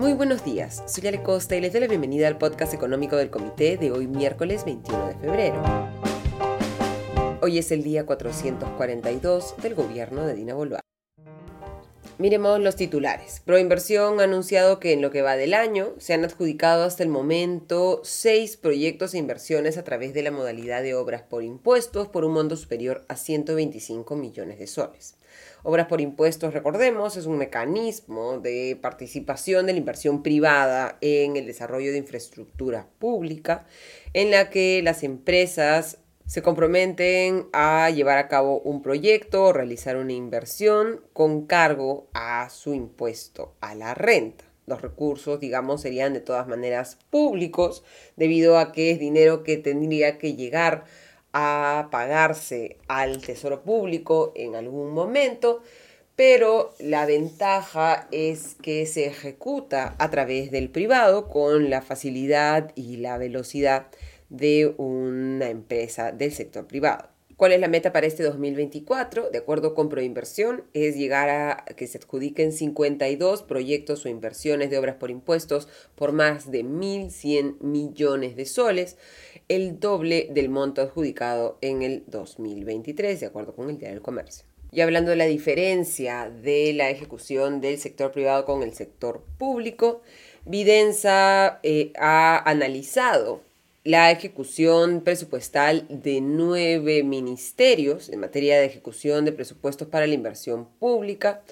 Muy buenos días, soy Ale Costa y les doy la bienvenida al podcast económico del comité de hoy miércoles 21 de febrero. Hoy es el día 442 del gobierno de Dina Boluarte. Miremos los titulares. Proinversión ha anunciado que en lo que va del año se han adjudicado hasta el momento seis proyectos e inversiones a través de la modalidad de obras por impuestos por un monto superior a 125 millones de soles. Obras por impuestos, recordemos, es un mecanismo de participación de la inversión privada en el desarrollo de infraestructura pública en la que las empresas se comprometen a llevar a cabo un proyecto o realizar una inversión con cargo a su impuesto a la renta. Los recursos, digamos, serían de todas maneras públicos debido a que es dinero que tendría que llegar a pagarse al tesoro público en algún momento, pero la ventaja es que se ejecuta a través del privado con la facilidad y la velocidad de una empresa del sector privado. ¿Cuál es la meta para este 2024? De acuerdo con Proinversión, es llegar a que se adjudiquen 52 proyectos o inversiones de obras por impuestos por más de 1.100 millones de soles, el doble del monto adjudicado en el 2023, de acuerdo con el Diario del Comercio. Y hablando de la diferencia de la ejecución del sector privado con el sector público, Videnza eh, ha analizado la ejecución presupuestal de nueve ministerios en materia de ejecución de presupuestos para la inversión pública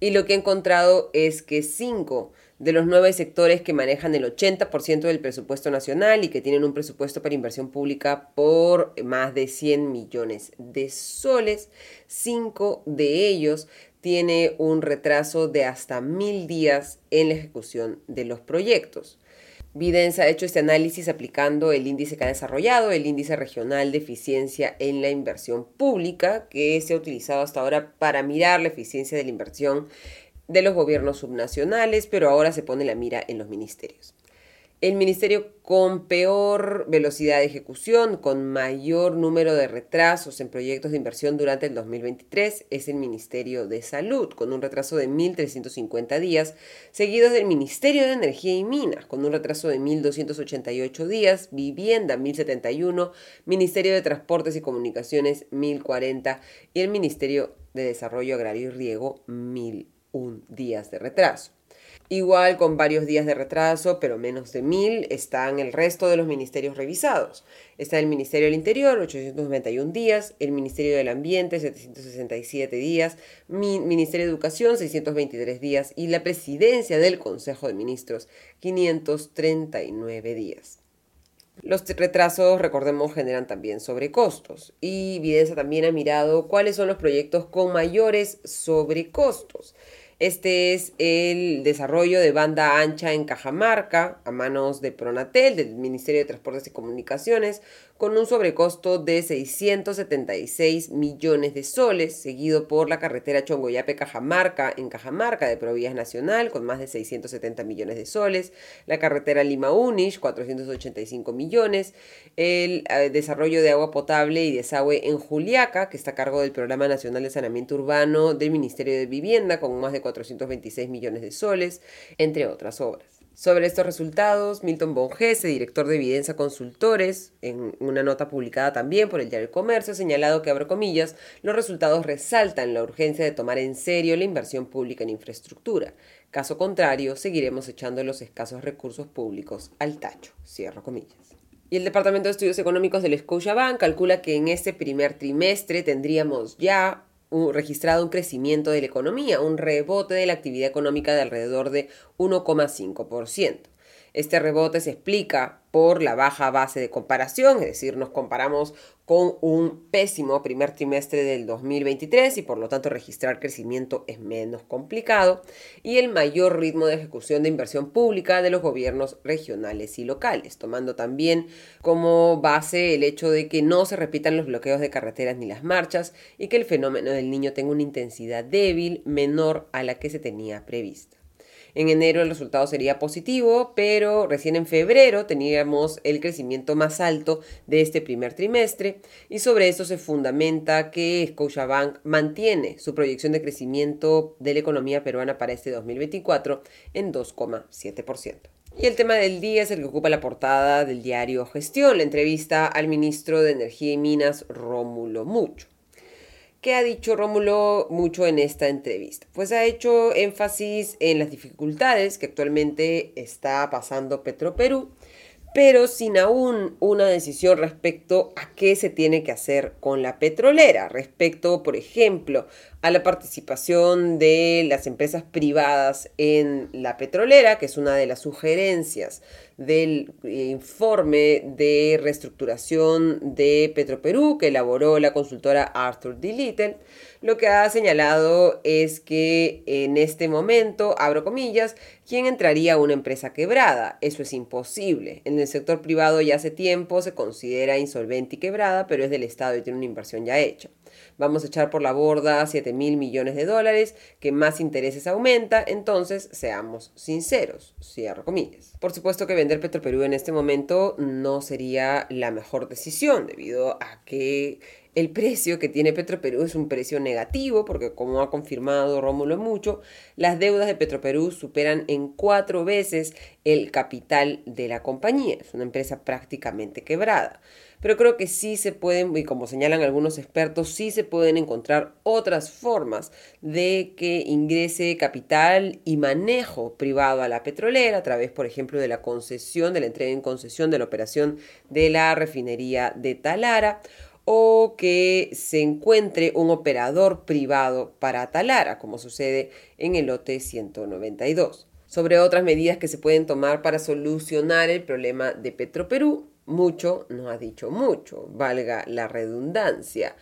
y lo que he encontrado es que cinco de los nueve sectores que manejan el 80% del presupuesto nacional y que tienen un presupuesto para inversión pública por más de 100 millones de soles, cinco de ellos tiene un retraso de hasta mil días en la ejecución de los proyectos. Videns ha hecho este análisis aplicando el índice que ha desarrollado, el índice regional de eficiencia en la inversión pública, que se ha utilizado hasta ahora para mirar la eficiencia de la inversión de los gobiernos subnacionales, pero ahora se pone la mira en los ministerios. El ministerio con peor velocidad de ejecución, con mayor número de retrasos en proyectos de inversión durante el 2023 es el Ministerio de Salud, con un retraso de 1.350 días, seguido del Ministerio de Energía y Minas, con un retraso de 1.288 días, Vivienda 1.071, Ministerio de Transportes y Comunicaciones 1.040 y el Ministerio de Desarrollo Agrario y Riego 1.001 días de retraso. Igual con varios días de retraso, pero menos de mil, están el resto de los ministerios revisados. Está el Ministerio del Interior, 891 días, el Ministerio del Ambiente, 767 días, Ministerio de Educación, 623 días y la Presidencia del Consejo de Ministros, 539 días. Los retrasos, recordemos, generan también sobrecostos y Evidencia también ha mirado cuáles son los proyectos con mayores sobrecostos. Este es el desarrollo de banda ancha en Cajamarca, a manos de Pronatel, del Ministerio de Transportes y Comunicaciones, con un sobrecosto de 676 millones de soles, seguido por la carretera Chongoyape-Cajamarca en Cajamarca de Provías Nacional, con más de 670 millones de soles, la carretera Lima-Unish, 485 millones, el eh, desarrollo de agua potable y desagüe en Juliaca, que está a cargo del Programa Nacional de Saneamiento Urbano del Ministerio de Vivienda, con más de 426 millones de soles, entre otras obras. Sobre estos resultados, Milton Bongese, director de Evidencia Consultores, en una nota publicada también por el Diario Comercio, ha señalado que, abro comillas, los resultados resaltan la urgencia de tomar en serio la inversión pública en infraestructura. Caso contrario, seguiremos echando los escasos recursos públicos al tacho. Cierro comillas. Y el Departamento de Estudios Económicos del Scotiabank calcula que en este primer trimestre tendríamos ya registrado un crecimiento de la economía, un rebote de la actividad económica de alrededor de 1,5%. Este rebote se explica por la baja base de comparación, es decir, nos comparamos con un pésimo primer trimestre del 2023 y por lo tanto registrar crecimiento es menos complicado, y el mayor ritmo de ejecución de inversión pública de los gobiernos regionales y locales, tomando también como base el hecho de que no se repitan los bloqueos de carreteras ni las marchas y que el fenómeno del niño tenga una intensidad débil menor a la que se tenía prevista. En enero el resultado sería positivo, pero recién en febrero teníamos el crecimiento más alto de este primer trimestre y sobre eso se fundamenta que Scotiabank mantiene su proyección de crecimiento de la economía peruana para este 2024 en 2,7%. Y el tema del día es el que ocupa la portada del diario Gestión, la entrevista al ministro de Energía y Minas, Rómulo Mucho. ¿Qué ha dicho Rómulo Mucho en esta entrevista? Pues ha hecho énfasis en las dificultades que actualmente está pasando Petroperú pero sin aún una decisión respecto a qué se tiene que hacer con la petrolera, respecto, por ejemplo, a la participación de las empresas privadas en la petrolera, que es una de las sugerencias del informe de reestructuración de Petroperú que elaboró la consultora Arthur D. Little, lo que ha señalado es que en este momento, abro comillas, ¿quién entraría a una empresa quebrada? Eso es imposible. En el sector privado ya hace tiempo se considera insolvente y quebrada, pero es del Estado y tiene una inversión ya hecha. Vamos a echar por la borda 7 mil millones de dólares, que más intereses aumenta, entonces seamos sinceros, cierro comillas. Por supuesto que vender Petroperú en este momento no sería la mejor decisión, debido a que el precio que tiene Petroperú es un precio negativo, porque como ha confirmado Rómulo Mucho, las deudas de Petroperú superan en cuatro veces el capital de la compañía. Es una empresa prácticamente quebrada pero creo que sí se pueden, y como señalan algunos expertos, sí se pueden encontrar otras formas de que ingrese capital y manejo privado a la petrolera a través, por ejemplo, de la concesión, de la entrega en concesión de la operación de la refinería de Talara o que se encuentre un operador privado para Talara, como sucede en el lote 192. Sobre otras medidas que se pueden tomar para solucionar el problema de Petroperú, mucho no ha dicho mucho, valga la redundancia.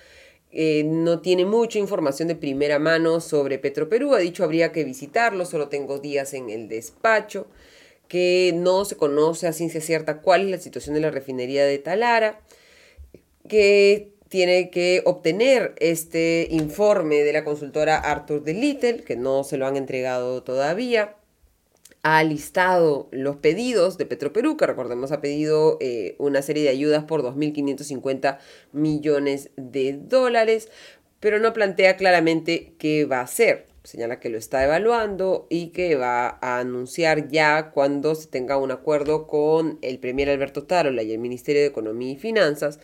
Eh, no tiene mucha información de primera mano sobre Petroperú, ha dicho habría que visitarlo, solo tengo días en el despacho, que no se conoce a ciencia cierta cuál es la situación de la refinería de Talara, que tiene que obtener este informe de la consultora Arthur de Little, que no se lo han entregado todavía ha listado los pedidos de Petroperú, que recordemos ha pedido eh, una serie de ayudas por 2.550 millones de dólares, pero no plantea claramente qué va a hacer. Señala que lo está evaluando y que va a anunciar ya cuando se tenga un acuerdo con el Premier Alberto Tarola y el Ministerio de Economía y Finanzas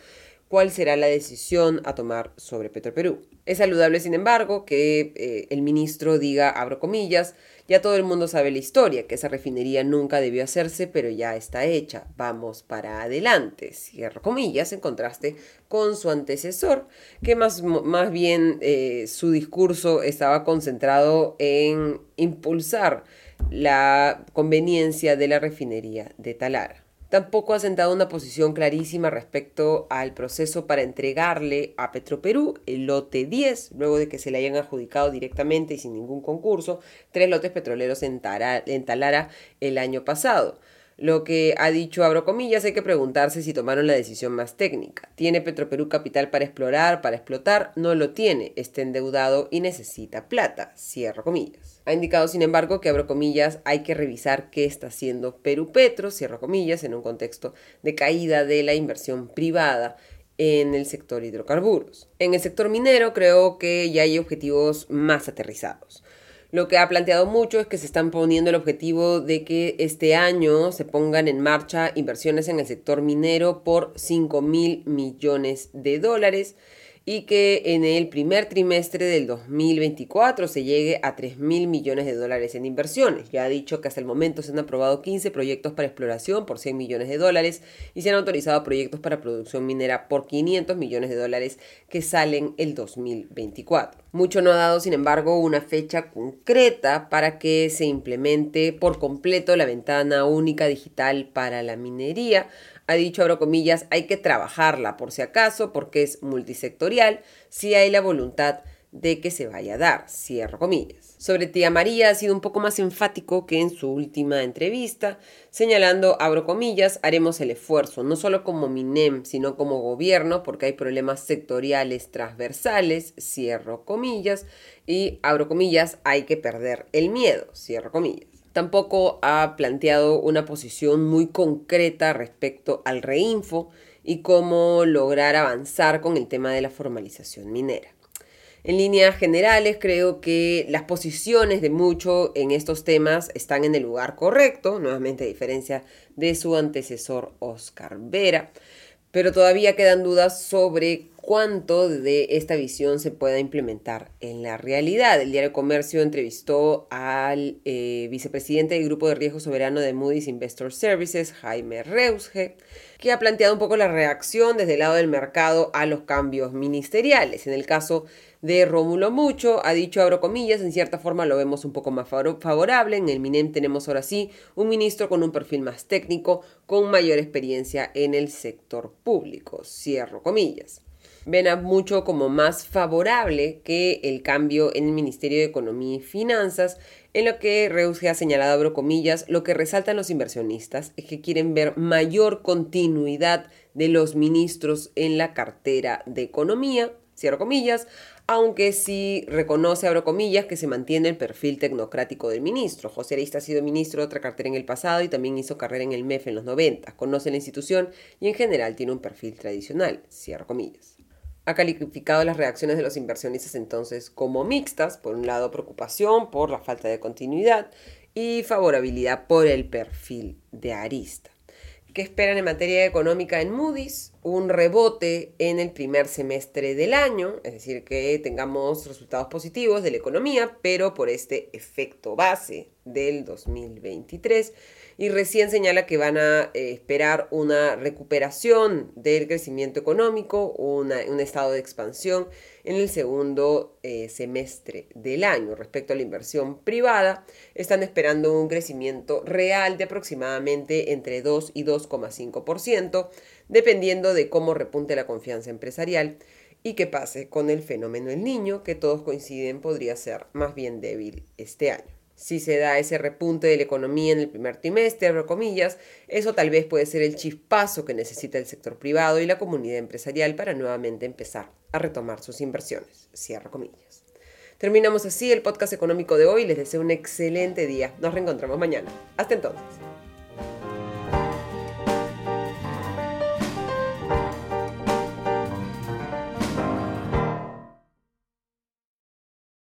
cuál será la decisión a tomar sobre Petroperú. Es saludable, sin embargo, que eh, el ministro diga, abro comillas, ya todo el mundo sabe la historia, que esa refinería nunca debió hacerse, pero ya está hecha. Vamos para adelante. Cierro comillas, en contraste con su antecesor, que más, más bien eh, su discurso estaba concentrado en impulsar la conveniencia de la refinería de Talara. Tampoco ha sentado una posición clarísima respecto al proceso para entregarle a Petroperú el lote 10, luego de que se le hayan adjudicado directamente y sin ningún concurso tres lotes petroleros en, en Talara el año pasado. Lo que ha dicho, abro comillas, hay que preguntarse si tomaron la decisión más técnica. ¿Tiene Petroperú capital para explorar, para explotar? No lo tiene, está endeudado y necesita plata. Cierro comillas. Ha indicado, sin embargo, que, abro comillas, hay que revisar qué está haciendo Perú Petro, cierro comillas, en un contexto de caída de la inversión privada en el sector hidrocarburos. En el sector minero creo que ya hay objetivos más aterrizados. Lo que ha planteado mucho es que se están poniendo el objetivo de que este año se pongan en marcha inversiones en el sector minero por 5 mil millones de dólares y que en el primer trimestre del 2024 se llegue a 3 mil millones de dólares en inversiones. Ya ha dicho que hasta el momento se han aprobado 15 proyectos para exploración por 100 millones de dólares y se han autorizado proyectos para producción minera por 500 millones de dólares que salen el 2024. Mucho no ha dado, sin embargo, una fecha concreta para que se implemente por completo la ventana única digital para la minería ha dicho, abro comillas, hay que trabajarla por si acaso, porque es multisectorial, si hay la voluntad de que se vaya a dar, cierro comillas. Sobre tía María ha sido un poco más enfático que en su última entrevista, señalando, abro comillas, haremos el esfuerzo, no solo como MINEM, sino como gobierno, porque hay problemas sectoriales transversales, cierro comillas, y abro comillas, hay que perder el miedo, cierro comillas. Tampoco ha planteado una posición muy concreta respecto al reinfo y cómo lograr avanzar con el tema de la formalización minera. En líneas generales, creo que las posiciones de mucho en estos temas están en el lugar correcto, nuevamente a diferencia de su antecesor Oscar Vera, pero todavía quedan dudas sobre cuánto de esta visión se pueda implementar en la realidad. El Diario Comercio entrevistó al eh, vicepresidente del Grupo de Riesgo Soberano de Moody's Investor Services, Jaime Reusge, que ha planteado un poco la reacción desde el lado del mercado a los cambios ministeriales. En el caso de Rómulo Mucho, ha dicho, abro comillas, en cierta forma lo vemos un poco más favorable. En el MINEM tenemos ahora sí un ministro con un perfil más técnico, con mayor experiencia en el sector público. Cierro comillas ven a mucho como más favorable que el cambio en el Ministerio de Economía y Finanzas, en lo que Reus ha señalado, abro comillas, lo que resaltan los inversionistas es que quieren ver mayor continuidad de los ministros en la cartera de Economía, cierro comillas, aunque sí reconoce, abro comillas, que se mantiene el perfil tecnocrático del ministro. José Arista ha sido ministro de otra cartera en el pasado y también hizo carrera en el MEF en los 90, conoce la institución y en general tiene un perfil tradicional, cierro comillas ha calificado las reacciones de los inversionistas entonces como mixtas, por un lado preocupación por la falta de continuidad y favorabilidad por el perfil de Arista. ¿Qué esperan en materia económica en Moody's? Un rebote en el primer semestre del año, es decir, que tengamos resultados positivos de la economía, pero por este efecto base del 2023 y recién señala que van a eh, esperar una recuperación del crecimiento económico, un estado de expansión en el segundo eh, semestre del año. Respecto a la inversión privada, están esperando un crecimiento real de aproximadamente entre 2 y 2,5%, dependiendo de cómo repunte la confianza empresarial y qué pase con el fenómeno del niño, que todos coinciden podría ser más bien débil este año si se da ese repunte de la economía en el primer trimestre, abro comillas, eso tal vez puede ser el chispazo que necesita el sector privado y la comunidad empresarial para nuevamente empezar a retomar sus inversiones. Cierro comillas. Terminamos así el podcast económico de hoy. Les deseo un excelente día. Nos reencontramos mañana. Hasta entonces.